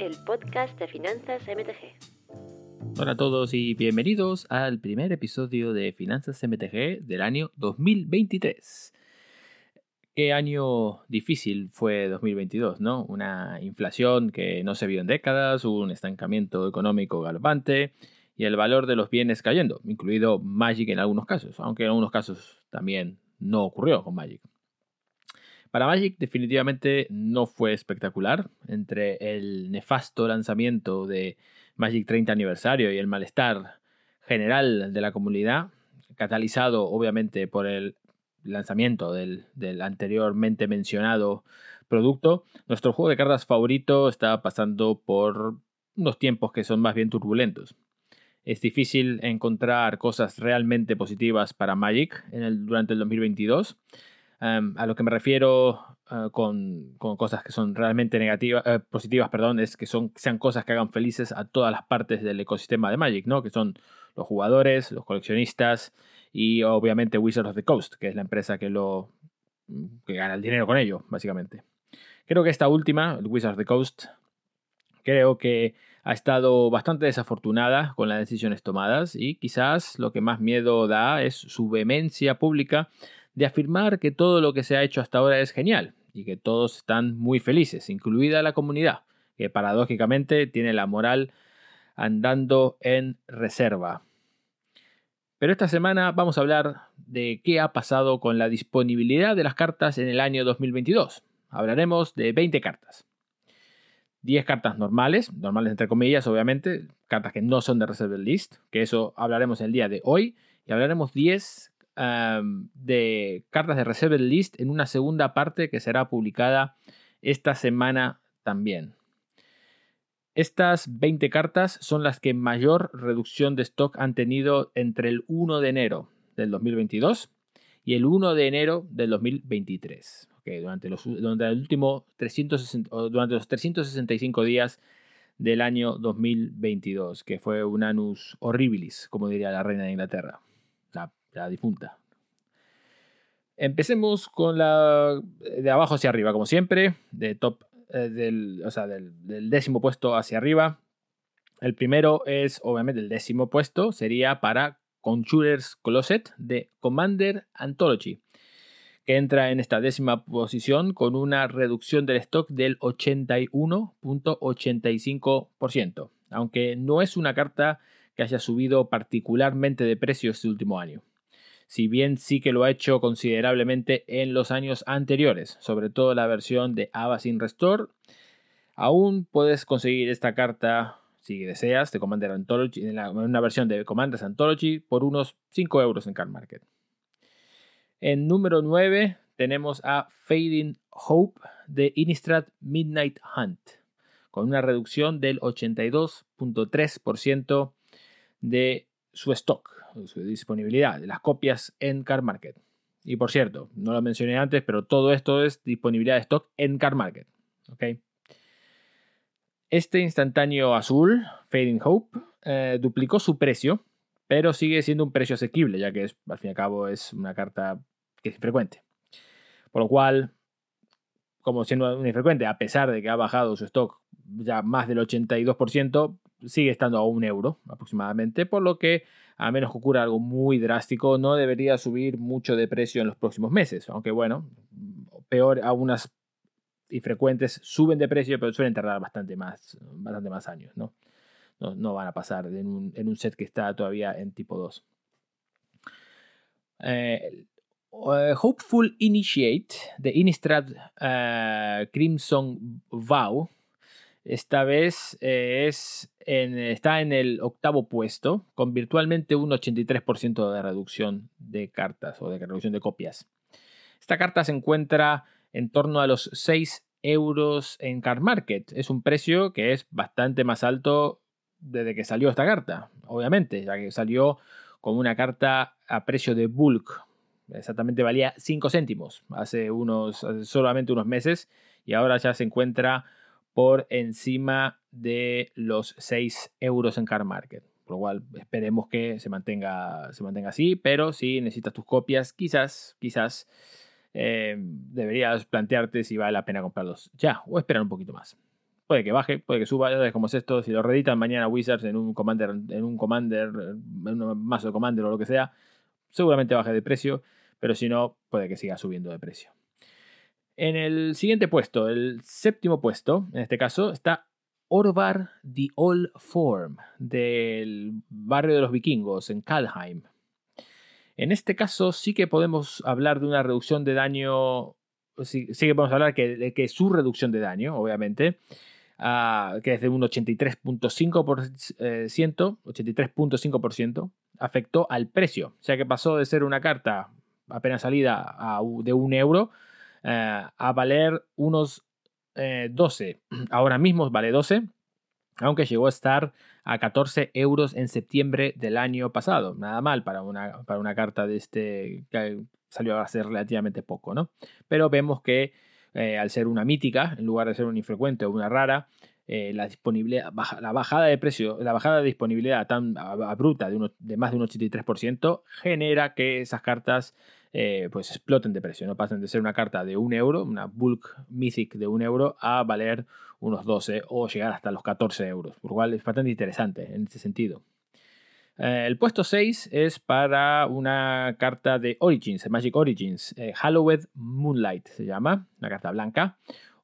el podcast de Finanzas MTG. Hola a todos y bienvenidos al primer episodio de Finanzas MTG del año 2023. Qué año difícil fue 2022, ¿no? Una inflación que no se vio en décadas, un estancamiento económico galopante y el valor de los bienes cayendo, incluido Magic en algunos casos, aunque en algunos casos también no ocurrió con Magic. Para Magic definitivamente no fue espectacular. Entre el nefasto lanzamiento de Magic 30 aniversario y el malestar general de la comunidad, catalizado obviamente por el lanzamiento del, anteriormente mencionado producto, nuestro juego de cartas favorito está pasando por unos tiempos que son más bien turbulentos. Es difícil encontrar cosas realmente positivas para Magic en el, durante el 2022 a lo que me refiero ah, con, cosas que son realmente negativas, eh, positivas, perdón, es que son, sean cosas que hagan felices a todas las partes del ecosistema de Magic, ¿no? Que son los jugadores, los coleccionistas y obviamente Wizards of the Coast, que es la empresa que lo que gana el dinero con ello, básicamente. Creo que esta última, Wizards of the Coast, creo que ha estado bastante desafortunada con las decisiones tomadas y quizás lo que más miedo da es su vehemencia pública de afirmar que todo lo que se ha hecho hasta ahora es genial y que todos están muy felices, incluida la comunidad, que paradójicamente tiene la moral andando en reserva. Pero esta semana vamos a hablar de qué ha pasado con la disponibilidad de las cartas en el año 2022. Hablaremos de 20 cartas. 10 cartas normales, normales entre comillas, obviamente, cartas que no son de Reserve List, que eso hablaremos el día de hoy, y hablaremos 10 de cartas de Reserve List en una segunda parte que será publicada esta semana también. Estas 20 cartas son las que mayor reducción de stock han tenido entre el 1 de enero del 2022 y el 1 de enero del 2023. durante, los, durante, el último 360, durante los 365 días del año 2022, que fue un anus horribilis, como diría la reina de Inglaterra la difunta. Empecemos con la de abajo hacia arriba, como siempre, eh, del, décimo puesto hacia arriba. El primero es, obviamente, el décimo puesto sería para Conjurer's Closet de Commander Anthology, que entra en esta décima posición con una reducción del stock del 81.85%, aunque no es una carta que haya subido particularmente de precio este último año si bien sí que lo ha hecho considerablemente en los años anteriores, sobre todo la versión de Avacyn Restore. Aún puedes conseguir esta carta, si deseas, de Commander Anthology, en, una versión de Commander Anthology, por unos 5 euros en Card Market. En número 9 tenemos a Fading Hope de Innistrad Midnight Hunt, con una reducción del 82.3% de su stock su disponibilidad las copias en Car Market. Y por cierto, no lo mencioné antes, pero todo esto es disponibilidad de stock en Car Market. Este instantáneo azul, Fading Hope, eh, duplicó su precio, pero sigue siendo un precio asequible, ya que es, al fin y al cabo es una carta que es infrecuente. Por lo cual, como siendo una infrecuente, a pesar de que ha bajado su stock ya más del 82%, sigue estando a un euro aproximadamente, por lo que a menos que ocurra algo muy drástico, no debería subir mucho de precio en los próximos meses. Aunque bueno, peor, algunas infrecuentes suben de precio, pero suelen tardar bastante más, bastante más años, ¿no? No, van a pasar en un, set que está todavía en tipo 2. Eh, eh, Hopeful Initiate de Innistrad eh, Crimson Vow esta vez eh, es está en el octavo puesto, con virtualmente un 83% de reducción de cartas o de reducción de copias. Esta carta se encuentra en torno a los 6 euros en Card Market. Es un precio que es bastante más alto desde que salió esta carta, obviamente, ya que salió como una carta a precio de bulk. Exactamente valía 5 céntimos hace unos, solamente unos meses y ahora ya se encuentra por encima de los 6 euros en Car Market. Por lo cual esperemos que se mantenga, se mantenga así, pero si necesitas tus copias, quizás, quizás eh, deberías plantearte si vale la pena comprarlos ya o esperar un poquito más. puede que baje, puede que suba, ya como es esto, si lo reeditan mañana Wizards en un Commander, en un Commander, en un mazo de Commander o lo que sea, seguramente baje de precio, pero si no, puede que siga subiendo de precio. En el siguiente puesto, el séptimo puesto, en este caso, está Orvar the Old Form, del barrio de los vikingos, en Kalheim. En este caso sí que podemos hablar de una reducción de daño, sí, que podemos hablar que, que su reducción de daño, obviamente, ah, que es de un 83.5%, 83.5%, afectó al precio, o sea que pasó de ser una carta apenas salida de un euro eh, a valer unos 12. Eh, Ahora mismo vale 12, aunque llegó a estar a 14 euros en septiembre del año pasado. Nada mal para una, para una carta de este que salió a ser relativamente poco, ¿no? Pero vemos que eh, al ser una mítica, en lugar de ser una infrecuente o una rara, la, disponibilidad, la bajada de precio, la bajada de disponibilidad tan bruta de, de más de un 83% genera que esas cartas eh, pues exploten de precio, no pasen de ser una carta de un euro, una bulk mythic de un euro, a valer unos 12 o llegar hasta los 14 euros, por lo cual es bastante interesante en ese sentido. Eh, el puesto 6 es para una carta de Origins, Magic Origins, eh, Hallowed Moonlight se llama, una carta blanca.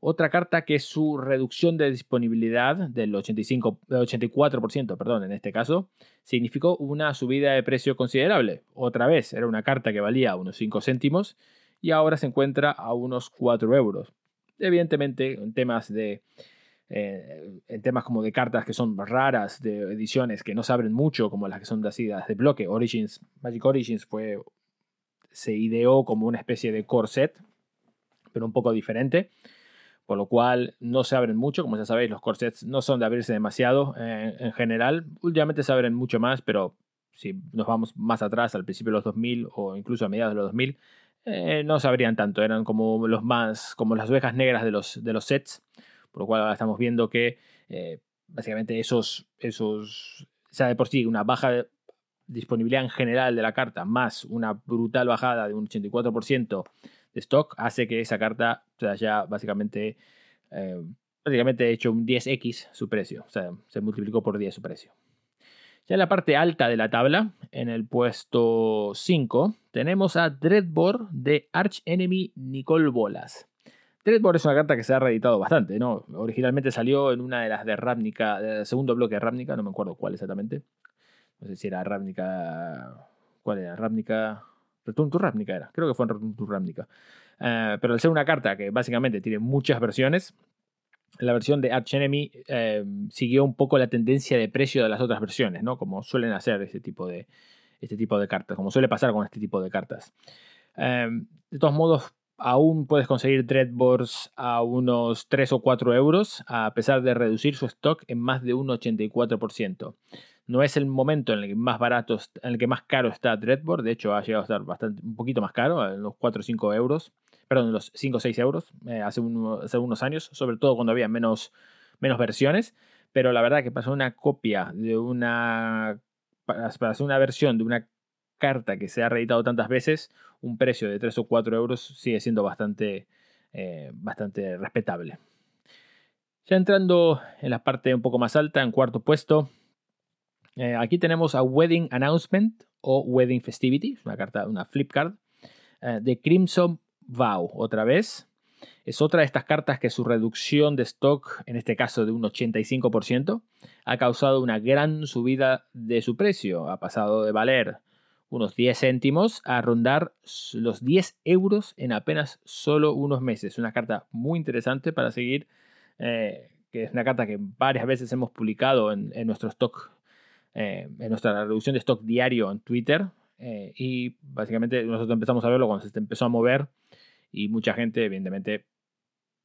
Otra carta que su reducción de disponibilidad del 85, 84%, perdón, en este caso, significó una subida de precio considerable. Otra vez, era una carta que valía unos 5 céntimos y ahora se encuentra a unos 4 euros. Evidentemente, en temas de eh, en temas como de cartas que son raras, de ediciones que no se abren mucho, como las que son así, de bloque. Origins, Magic Origins fue, se ideó como una especie de core set, pero un poco diferente por lo cual no se abren mucho, como ya sabéis, los corsets no son de abrirse demasiado eh, en general, últimamente se abren mucho más, pero si nos vamos más atrás, al principio de los 2000 o incluso a mediados de los 2000, eh, no se abrían tanto, eran como los más, como las ovejas negras de los, de los sets, por lo cual ahora estamos viendo que eh, básicamente esos, esos, sea, de por sí una baja disponibilidad en general de la carta más una brutal bajada de un 84% stock hace que esa carta se haya básicamente, eh, prácticamente hecho un 10x su precio. O sea, se multiplicó por 10 su precio. Ya en la parte alta de la tabla, en el puesto 5, tenemos a Dreadbore de Arch Enemy Nicole Bolas. Dreadbore es una carta que se ha reeditado bastante, ¿no? Originalmente salió en una de las de Ravnica, del segundo bloque de Ravnica, no me acuerdo cuál exactamente. No sé si era Ravnica. ¿Cuál era? Ravnica. Return to Ravnica era, creo que fue en Return to Ravnica. Eh, pero al ser una carta que básicamente tiene muchas versiones, la versión de Arch Enemy eh, siguió un poco la tendencia de precio de las otras versiones, ¿no? Como suelen hacer este tipo de, este tipo de cartas, como suele pasar con este tipo de cartas. Eh, de todos modos, aún puedes conseguir Dreadboards a unos 3 o 4 euros, a pesar de reducir su stock en más de un 84% no es el momento en el que más barato, en el que más caro está Dreadboard. De hecho, ha llegado a estar bastante, un poquito más caro, en los 4 o 5 euros. Perdón, los 5 o 6 euros eh, hace, unos años, sobre todo cuando había menos, menos versiones. Pero la verdad que pasó una copia de una. Para hacer una versión de una carta que se ha reeditado tantas veces, un precio de 3 o 4 euros sigue siendo bastante, eh, bastante respetable. Ya entrando en la parte un poco más alta, en cuarto puesto, eh, aquí tenemos a Wedding Announcement o Wedding Festivity, una carta, una flip card, eh, de Crimson Vow, otra vez. Es otra de estas cartas que su reducción de stock, en este caso de un 85%, ha causado una gran subida de su precio. Ha pasado de valer unos 10 céntimos a rondar los 10 euros en apenas solo unos meses. Una carta muy interesante para seguir, eh, que es una carta que varias veces hemos publicado en, en nuestro stock eh, en nuestra reducción de stock diario en Twitter. Eh, y básicamente nosotros empezamos a verlo cuando se empezó a mover y mucha gente, evidentemente,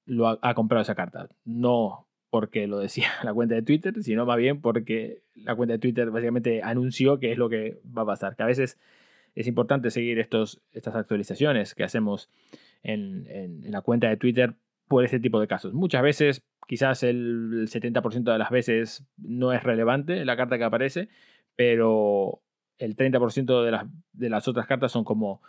lo ha, comprado esa carta. No porque lo decía la cuenta de Twitter, sino más bien porque la cuenta de Twitter básicamente anunció que es lo que va a pasar. Que a veces es importante seguir estos, estas actualizaciones que hacemos en, en la cuenta de Twitter por este tipo de casos. Muchas veces Quizás el 70% de las veces no es relevante la carta que aparece, pero el 30% de las, de las otras cartas son como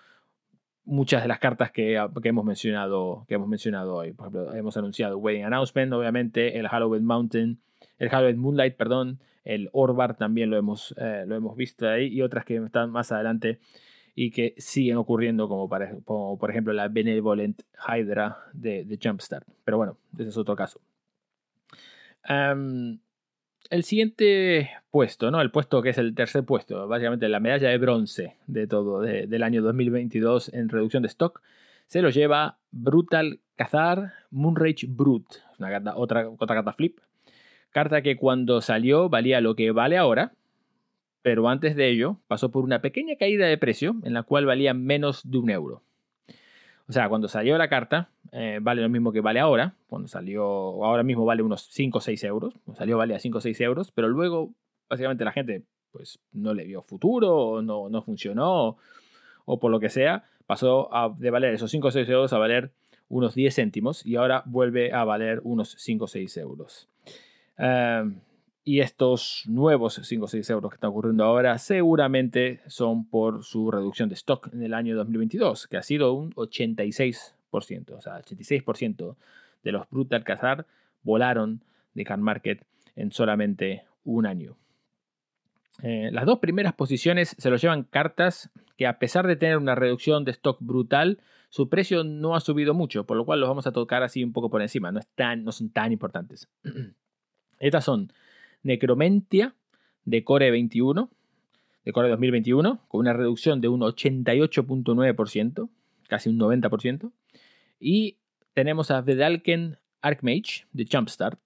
muchas de las cartas que, que, hemos mencionado, que hemos mencionado hoy. Por ejemplo, hemos anunciado Wedding Announcement, obviamente, el Halloween Mountain, el Halloween Moonlight, perdón, el Orbar también lo hemos, eh, lo hemos visto ahí y otras que están más adelante y que siguen ocurriendo, como, por ejemplo la Benevolent Hydra de, de Jumpstart. Pero bueno, ese es otro caso. El siguiente puesto, ¿no? El puesto que es el tercer puesto, básicamente la medalla de bronce de todo, del año 2022 en reducción de stock, se lo lleva Brutal Cazar Moonrage Brute, una otra, otra carta flip. Carta que cuando salió valía lo que vale ahora, pero antes de ello pasó por una pequeña caída de precio en la cual valía menos de un euro. O sea, cuando salió la carta, eh, vale lo mismo que vale ahora. Cuando salió, ahora mismo vale unos 5 o 6 euros. Cuando salió valía 5 o 6 euros, pero luego, básicamente, la gente pues no le vio futuro, o no, no funcionó, o, por lo que sea, pasó de valer esos 5 o 6 euros a valer unos 10 céntimos y ahora vuelve a valer unos 5 o 6 euros. Eh, y estos nuevos 5 o 6 euros que están ocurriendo ahora seguramente son por su reducción de stock en el año 2022, que ha sido un 86%. O sea, 86% de los Brutal Cazar volaron de Can Market en solamente un año. Eh, las dos primeras posiciones se lo llevan cartas que a pesar de tener una reducción de stock brutal, su precio no ha subido mucho, por lo cual los vamos a tocar así un poco por encima, no, no son tan importantes. Estas son Necromentia de Core 21, de Core 2021, con una reducción de un 88.9%, casi un 90%. Y tenemos a Vedalken Archmage de Jumpstart,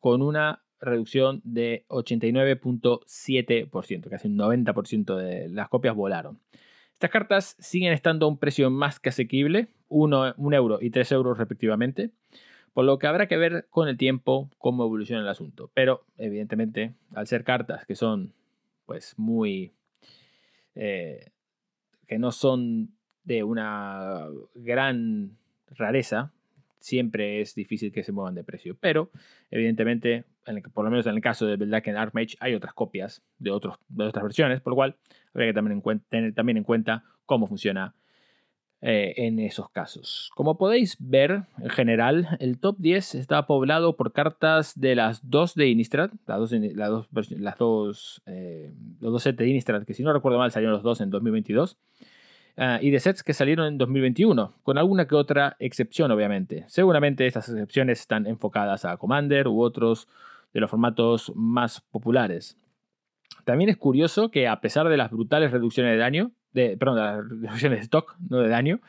con una reducción de 89.7%, casi un 90% de las copias volaron. Estas cartas siguen estando a un precio más que asequible, 1 euro y 3 euros respectivamente. Por lo que habrá que ver con el tiempo cómo evoluciona el asunto. Pero, evidentemente, al ser cartas que son, pues, muy. Eh, que no son de una gran rareza, siempre es difícil que se muevan de precio. Pero, evidentemente, por lo menos en el caso de Black and Archmage, hay otras copias de, otros, de otras versiones, por lo cual habría que también tener también en cuenta cómo funciona eh, en esos casos. Como podéis ver, en general, el top 10 está poblado por cartas de las dos de Innistrad, las dos, las las dos eh, los dos sets de Innistrad, que si no recuerdo mal salieron los dos en 2022, ah, y de sets que salieron en 2021, con alguna que otra excepción, obviamente. Seguramente estas excepciones están enfocadas a Commander u otros de los formatos más populares. También es curioso que a pesar de las brutales reducciones de daño, de, perdón, las reducciones de stock, no de daño,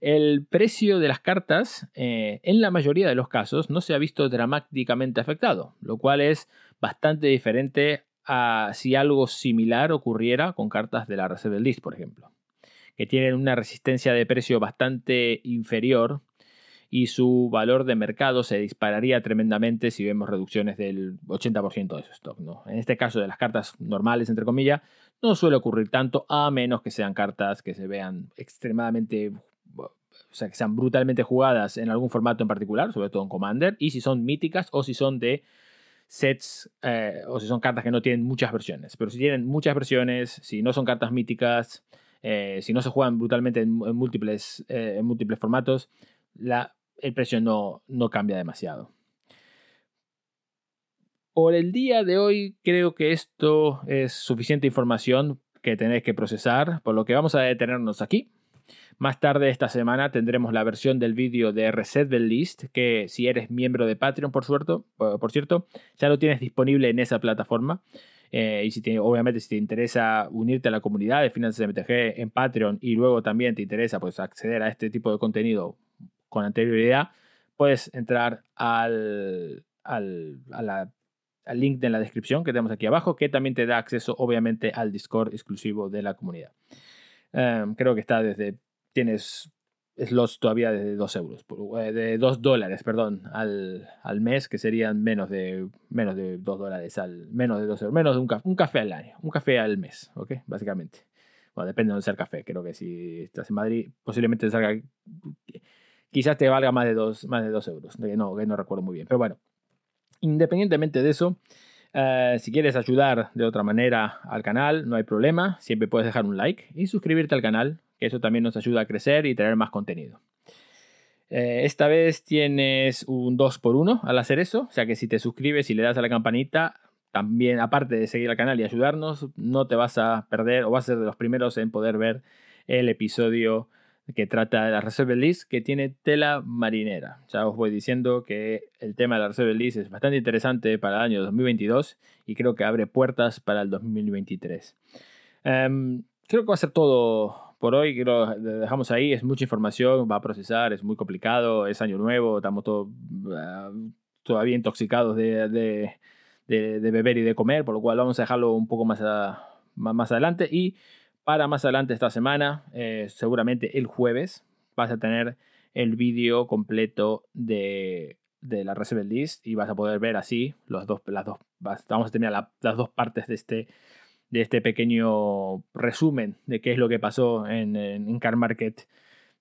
el precio de las cartas eh, en la mayoría de los casos no se ha visto dramáticamente afectado, lo cual es bastante diferente a si algo similar ocurriera con cartas de la Reserve List, por ejemplo, que tienen una resistencia de precio bastante inferior y su valor de mercado se dispararía tremendamente si vemos reducciones del 80% de su stock. ¿no? En este caso de las cartas normales, entre comillas, no suele ocurrir tanto a menos que sean cartas que se vean extremadamente, o sea, que sean brutalmente jugadas en algún formato en particular, sobre todo en Commander, y si son míticas o si son de sets eh, o si son cartas que no tienen muchas versiones. Pero si tienen muchas versiones, si no son cartas míticas, eh, si no se juegan brutalmente en, múltiples, eh, en múltiples formatos, la, el precio no, no cambia demasiado. Por el día de hoy creo que esto es suficiente información que tenéis que procesar, por lo que vamos a detenernos aquí. Más tarde esta semana tendremos la versión del vídeo de Reset the List, que si eres miembro de Patreon, por, suerte, por cierto, ya lo tienes disponible en esa plataforma. Eh, y si obviamente si te interesa unirte a la comunidad de Finanzas MTG en Patreon y luego también te interesa pues, acceder a este tipo de contenido con anterioridad, puedes entrar al, al, a la al link en la descripción que tenemos aquí abajo, que también te da acceso obviamente al Discord exclusivo de la comunidad. Em, creo que está desde, tienes slots todavía de 2 euros, eh, de 2 dólares, perdón, al, al, mes, que serían menos de, menos de 2 dólares al, menos de 2 euros, menos de un, un café al año, un café al mes, ¿ok? Básicamente. Bueno, depende de dónde sea el café, creo que si estás en Madrid, posiblemente salga, quizás te valga más de 2 más de dos euros, que no, que no recuerdo muy bien, pero bueno. Independientemente de eso, eh, si quieres ayudar de otra manera al canal, no hay problema. Siempre puedes dejar un like y suscribirte al canal, que eso también nos ayuda a crecer y tener más contenido. Eh, esta vez tienes un 2x1 al hacer eso, o sea que si te suscribes y le das a la campanita, también aparte de seguir al canal y ayudarnos, no te vas a perder o vas a ser de los primeros en poder ver el episodio que trata de la Reserve List, que tiene tela marinera. Ya os voy diciendo que el tema de la Reserve List es bastante interesante para el año 2022 y creo que abre puertas para el 2023. Em, creo que va a ser todo por hoy. Creo lo dejamos ahí. Es mucha información, va a procesar, es muy complicado, es año nuevo, estamos todos ah, todavía intoxicados de, de, beber y de comer, por lo cual vamos a dejarlo un poco más, más adelante. Y para más adelante esta semana, eh, seguramente el jueves, vas a tener el vídeo completo de, la Reserve List y vas a poder ver así dos, las dos, vamos a tener las dos partes de este, de este pequeño resumen de qué es lo que pasó en, en Car Market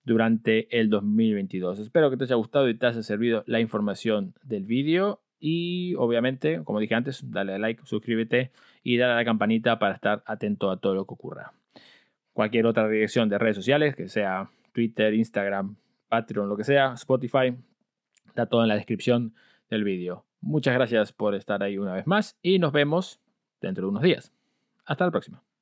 durante el 2022. Espero que te haya gustado y te haya servido la información del vídeo y obviamente, como dije antes, dale a like, suscríbete y dale a la campanita para estar atento a todo lo que ocurra cualquier otra dirección de redes sociales, que sea Twitter, Instagram, Patreon, lo que sea, Spotify, está todo en la descripción del vídeo. Muchas gracias por estar ahí una vez más y nos vemos dentro de unos días. Hasta la próxima.